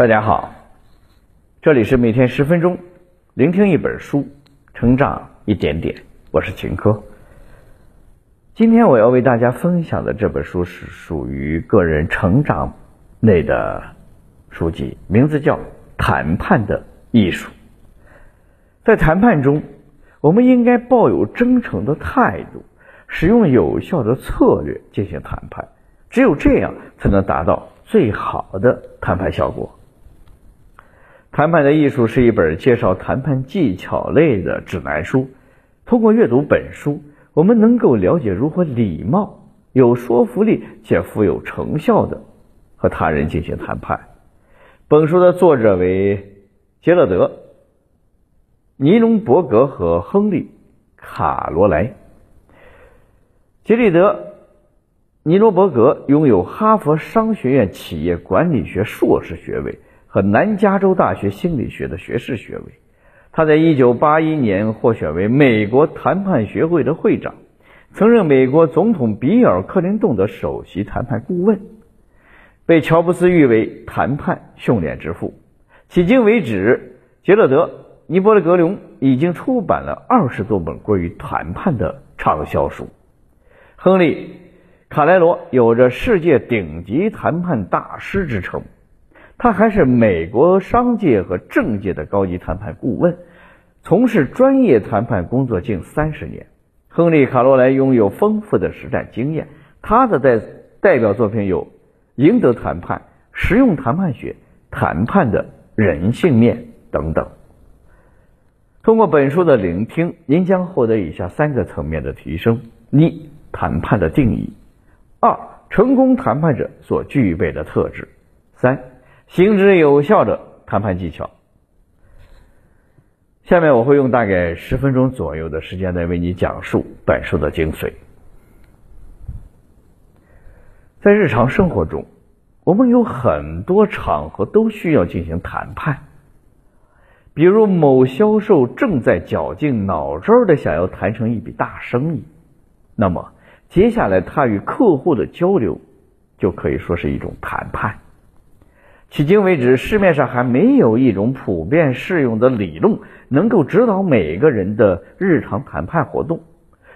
大家好，这里是每天十分钟，聆听一本书，成长一点点。我是秦科。今天我要为大家分享的这本书是属于个人成长类的书籍，名字叫《谈判的艺术》。在谈判中，我们应该抱有真诚的态度，使用有效的策略进行谈判，只有这样才能达到最好的谈判效果。《谈判的艺术》是一本介绍谈判技巧类的指南书。通过阅读本书，我们能够了解如何礼貌、有说服力且富有成效的和他人进行谈判。本书的作者为杰勒德、尼龙伯格和亨利·卡罗莱。杰利德·尼罗伯格拥有哈佛商学院企业管理学硕士学位。和南加州大学心理学的学士学位，他在一九八一年获选为美国谈判学会的会长，曾任美国总统比尔·克林顿的首席谈判顾问，被乔布斯誉为谈判训练之父。迄今为止，杰勒德·尼伯格隆已经出版了二十多本关于谈判的畅销书。亨利·卡莱罗有着世界顶级谈判大师之称。他还是美国商界和政界的高级谈判顾问，从事专业谈判工作近三十年。亨利·卡罗莱拥有丰富的实战经验，他的代代表作品有《赢得谈判》《实用谈判学》《谈判的人性面》等等。通过本书的聆听，您将获得以下三个层面的提升：一、谈判的定义；二、成功谈判者所具备的特质；三。行之有效的谈判技巧。下面我会用大概十分钟左右的时间来为你讲述本书的精髓。在日常生活中，我们有很多场合都需要进行谈判，比如某销售正在绞尽脑汁的想要谈成一笔大生意，那么接下来他与客户的交流就可以说是一种谈判。迄今为止，市面上还没有一种普遍适用的理论能够指导每个人的日常谈判活动，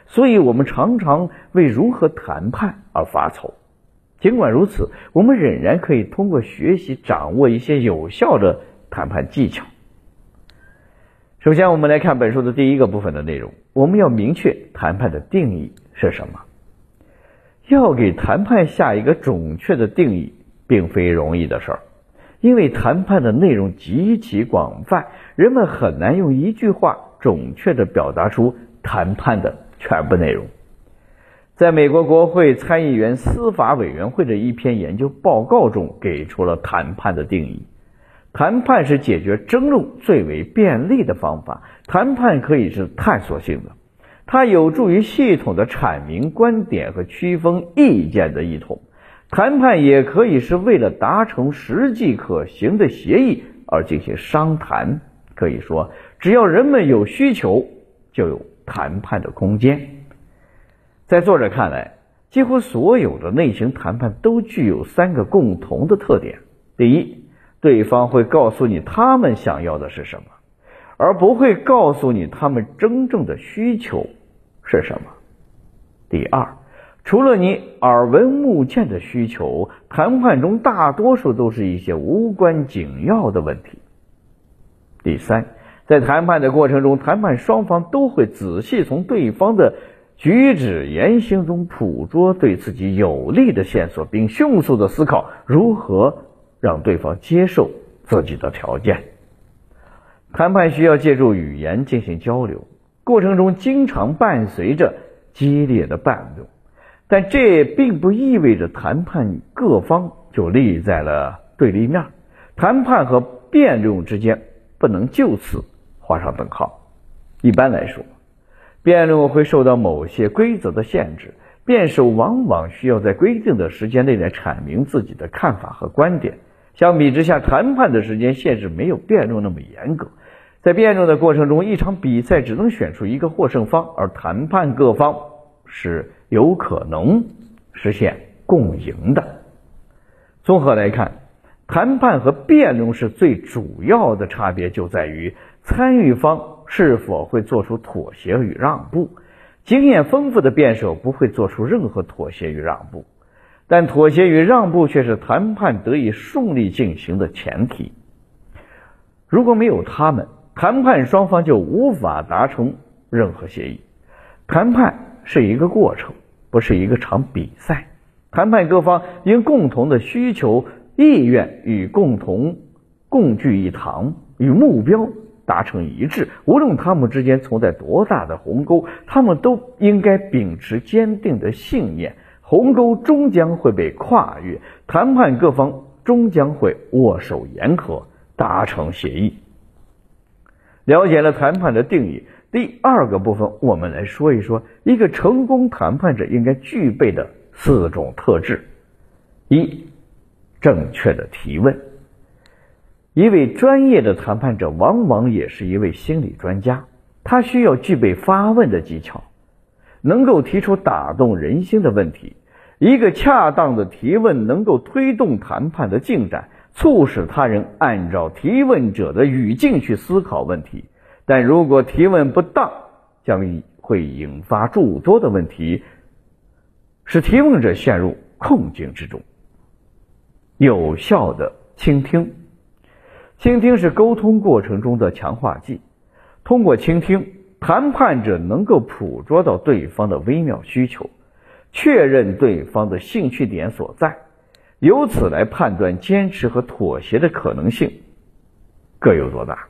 所以我们常常为如何谈判而发愁。尽管如此，我们仍然可以通过学习掌握一些有效的谈判技巧。首先，我们来看本书的第一个部分的内容。我们要明确谈判的定义是什么。要给谈判下一个准确的定义，并非容易的事儿。因为谈判的内容极其广泛，人们很难用一句话准确的表达出谈判的全部内容。在美国国会参议员司法委员会的一篇研究报告中，给出了谈判的定义：谈判是解决争论最为便利的方法。谈判可以是探索性的，它有助于系统的阐明观点和区分意见的异同。谈判也可以是为了达成实际可行的协议而进行商谈。可以说，只要人们有需求，就有谈判的空间。在作者看来，几乎所有的内型谈判都具有三个共同的特点：第一，对方会告诉你他们想要的是什么，而不会告诉你他们真正的需求是什么；第二，除了你耳闻目见的需求，谈判中大多数都是一些无关紧要的问题。第三，在谈判的过程中，谈判双方都会仔细从对方的举止言行中捕捉对自己有利的线索，并迅速的思考如何让对方接受自己的条件。谈判需要借助语言进行交流，过程中经常伴随着激烈的辩论。但这并不意味着谈判各方就立在了对立面，谈判和辩论之间不能就此画上等号。一般来说，辩论会受到某些规则的限制，辩手往往需要在规定的时间内来阐明自己的看法和观点。相比之下，谈判的时间限制没有辩论那么严格，在辩论的过程中，一场比赛只能选出一个获胜方，而谈判各方是。有可能实现共赢的。综合来看，谈判和辩论是最主要的差别就在于参与方是否会做出妥协与让步。经验丰富的辩手不会做出任何妥协与让步，但妥协与让步却是谈判得以顺利进行的前提。如果没有他们，谈判双方就无法达成任何协议。谈判是一个过程，不是一个场比赛。谈判各方因共同的需求、意愿与共同共聚一堂，与目标达成一致。无论他们之间存在多大的鸿沟，他们都应该秉持坚定的信念：鸿沟终将会被跨越，谈判各方终将会握手言和，达成协议。了解了谈判的定义。第二个部分，我们来说一说一个成功谈判者应该具备的四种特质：一、正确的提问。一位专业的谈判者往往也是一位心理专家，他需要具备发问的技巧，能够提出打动人心的问题。一个恰当的提问能够推动谈判的进展，促使他人按照提问者的语境去思考问题。但如果提问不当，将会引发诸多的问题，使提问者陷入困境之中。有效的倾听，倾听是沟通过程中的强化剂。通过倾听，谈判者能够捕捉到对方的微妙需求，确认对方的兴趣点所在，由此来判断坚持和妥协的可能性各有多大。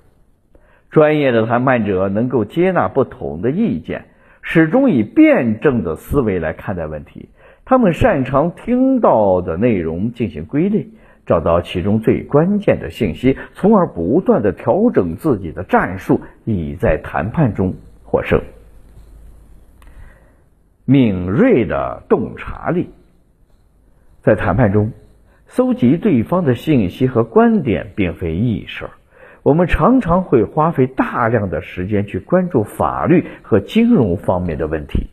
专业的谈判者能够接纳不同的意见，始终以辩证的思维来看待问题。他们擅长听到的内容进行归类，找到其中最关键的信息，从而不断的调整自己的战术，以在谈判中获胜。敏锐的洞察力，在谈判中，搜集对方的信息和观点并非易事儿。我们常常会花费大量的时间去关注法律和金融方面的问题，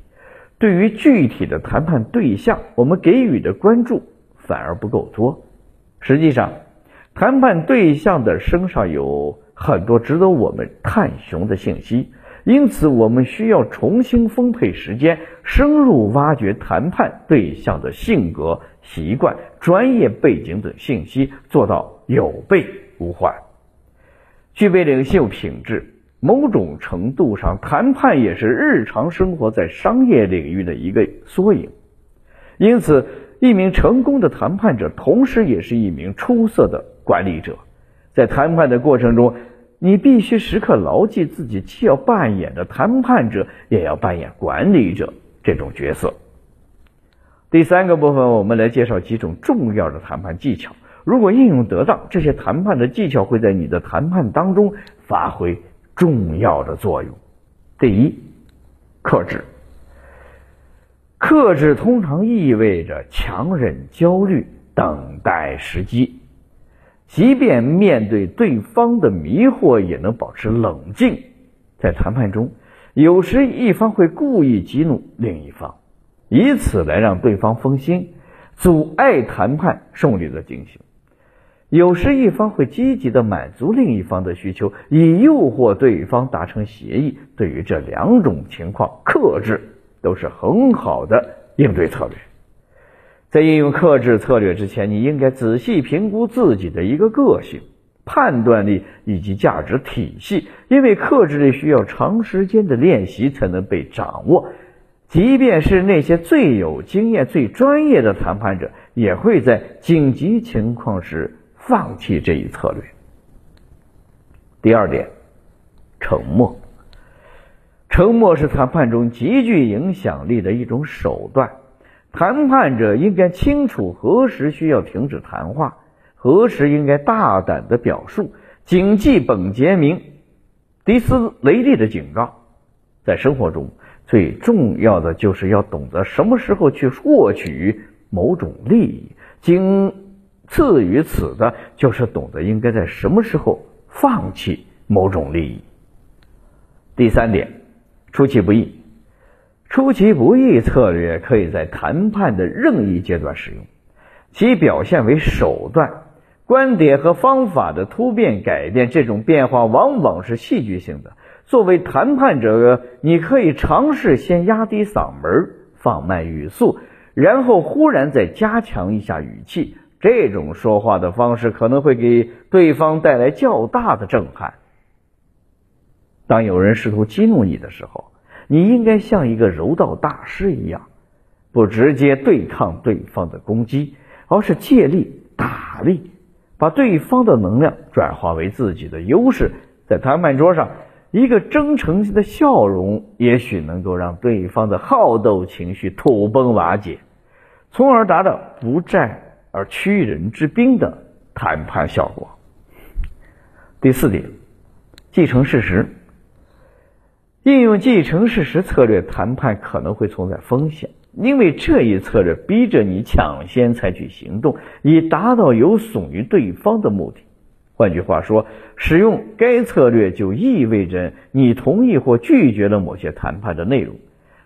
对于具体的谈判对象，我们给予的关注反而不够多。实际上，谈判对象的身上有很多值得我们探寻的信息，因此我们需要重新分配时间，深入挖掘谈判对象的性格、习惯、专业背景等信息，做到有备无患。具备领袖品质，某种程度上，谈判也是日常生活在商业领域的一个缩影。因此，一名成功的谈判者，同时也是一名出色的管理者。在谈判的过程中，你必须时刻牢记自己既要扮演着谈判者，也要扮演管理者这种角色。第三个部分，我们来介绍几种重要的谈判技巧。如果应用得当，这些谈判的技巧会在你的谈判当中发挥重要的作用。第一，克制。克制通常意味着强忍焦虑，等待时机。即便面对对方的迷惑，也能保持冷静。在谈判中，有时一方会故意激怒另一方，以此来让对方分心，阻碍谈判顺利的进行。有时一方会积极的满足另一方的需求，以诱惑对方达成协议。对于这两种情况，克制都是很好的应对策略。在应用克制策略之前，你应该仔细评估自己的一个个性、判断力以及价值体系，因为克制力需要长时间的练习才能被掌握。即便是那些最有经验、最专业的谈判者，也会在紧急情况时。放弃这一策略。第二点，沉默。沉默是谈判中极具影响力的一种手段。谈判者应该清楚何时需要停止谈话，何时应该大胆的表述。谨记本杰明·迪斯雷利的警告：在生活中，最重要的就是要懂得什么时候去获取某种利益。经次于此的，就是懂得应该在什么时候放弃某种利益。第三点，出其不意。出其不意策略可以在谈判的任意阶段使用，其表现为手段，观点和方法的突变改变，这种变化往往是戏剧性的。作为谈判者，你可以尝试先压低嗓门，放慢语速，然后忽然再加强一下语气。这种说话的方式可能会给对方带来较大的震撼。当有人试图激怒你的时候，你应该像一个柔道大师一样，不直接对抗对方的攻击，而是借力打力。把对方的能量转化为自己的优势，在谈判桌上，一个真诚的笑容也许能够让对方的好斗情绪土崩瓦解，从而达到不战而屈人之兵的谈判效果。第四点，继承事实，应用继承事实策略谈判可能会存在风险。因为这一策略逼着你抢先采取行动，以达到有损于对方的目的。换句话说，使用该策略就意味着你同意或拒绝了某些谈判的内容。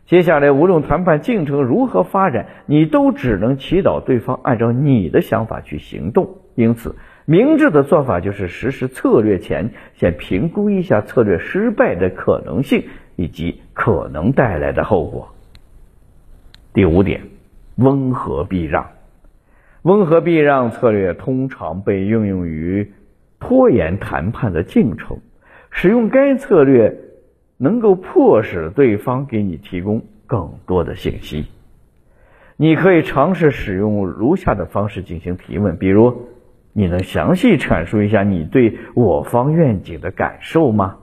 接下来，无论谈判进程如何发展，你都只能祈祷对方按照你的想法去行动。因此，明智的做法就是实施策略前先评估一下策略失败的可能性以及可能带来的后果。第五点，温和避让。温和避让策略通常被应用于拖延谈判的进程。使用该策略能够迫使对方给你提供更多的信息。你可以尝试使用如下的方式进行提问，比如：你能详细阐述一下你对我方愿景的感受吗？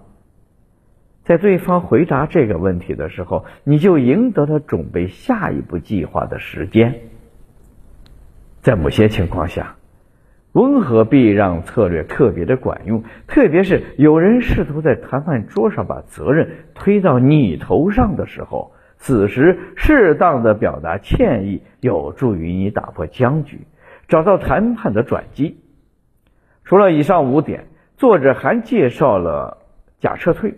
在对方回答这个问题的时候，你就赢得了准备下一步计划的时间。在某些情况下，温和避让策略特别的管用，特别是有人试图在谈判桌上把责任推到你头上的时候，此时适当的表达歉意，有助于你打破僵局，找到谈判的转机。除了以上五点，作者还介绍了假撤退。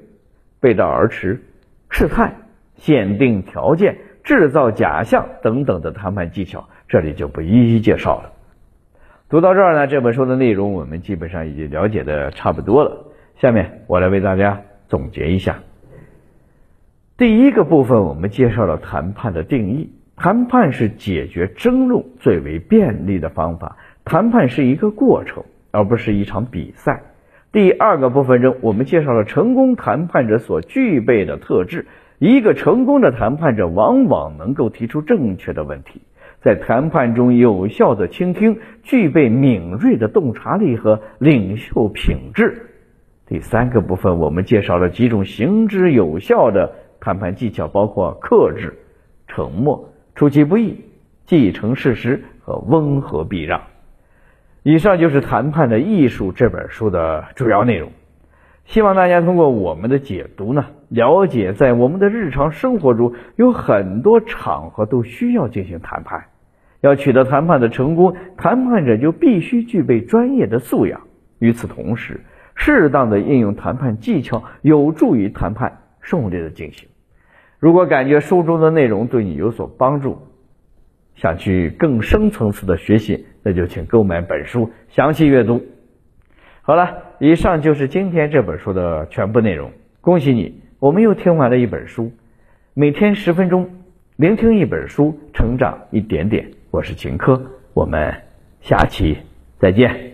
背道而驰、试探、限定条件、制造假象等等的谈判技巧，这里就不一一介绍了。读到这儿呢，这本书的内容我们基本上已经了解的差不多了。下面我来为大家总结一下。第一个部分，我们介绍了谈判的定义：谈判是解决争论最为便利的方法。谈判是一个过程，而不是一场比赛。第二个部分中，我们介绍了成功谈判者所具备的特质。一个成功的谈判者往往能够提出正确的问题，在谈判中有效的倾听，具备敏锐的洞察力和领袖品质。第三个部分，我们介绍了几种行之有效的谈判技巧，包括克制、沉默、出其不意、继承事实和温和避让。以上就是《谈判的艺术》这本书的主要内容。希望大家通过我们的解读呢，了解在我们的日常生活中有很多场合都需要进行谈判。要取得谈判的成功，谈判者就必须具备专业的素养。与此同时，适当的应用谈判技巧，有助于谈判顺利的进行。如果感觉书中的内容对你有所帮助，想去更深层次的学习。那就请购买本书，详细阅读。好了，以上就是今天这本书的全部内容。恭喜你，我们又听完了一本书。每天十分钟，聆听一本书，成长一点点。我是秦科，我们下期再见。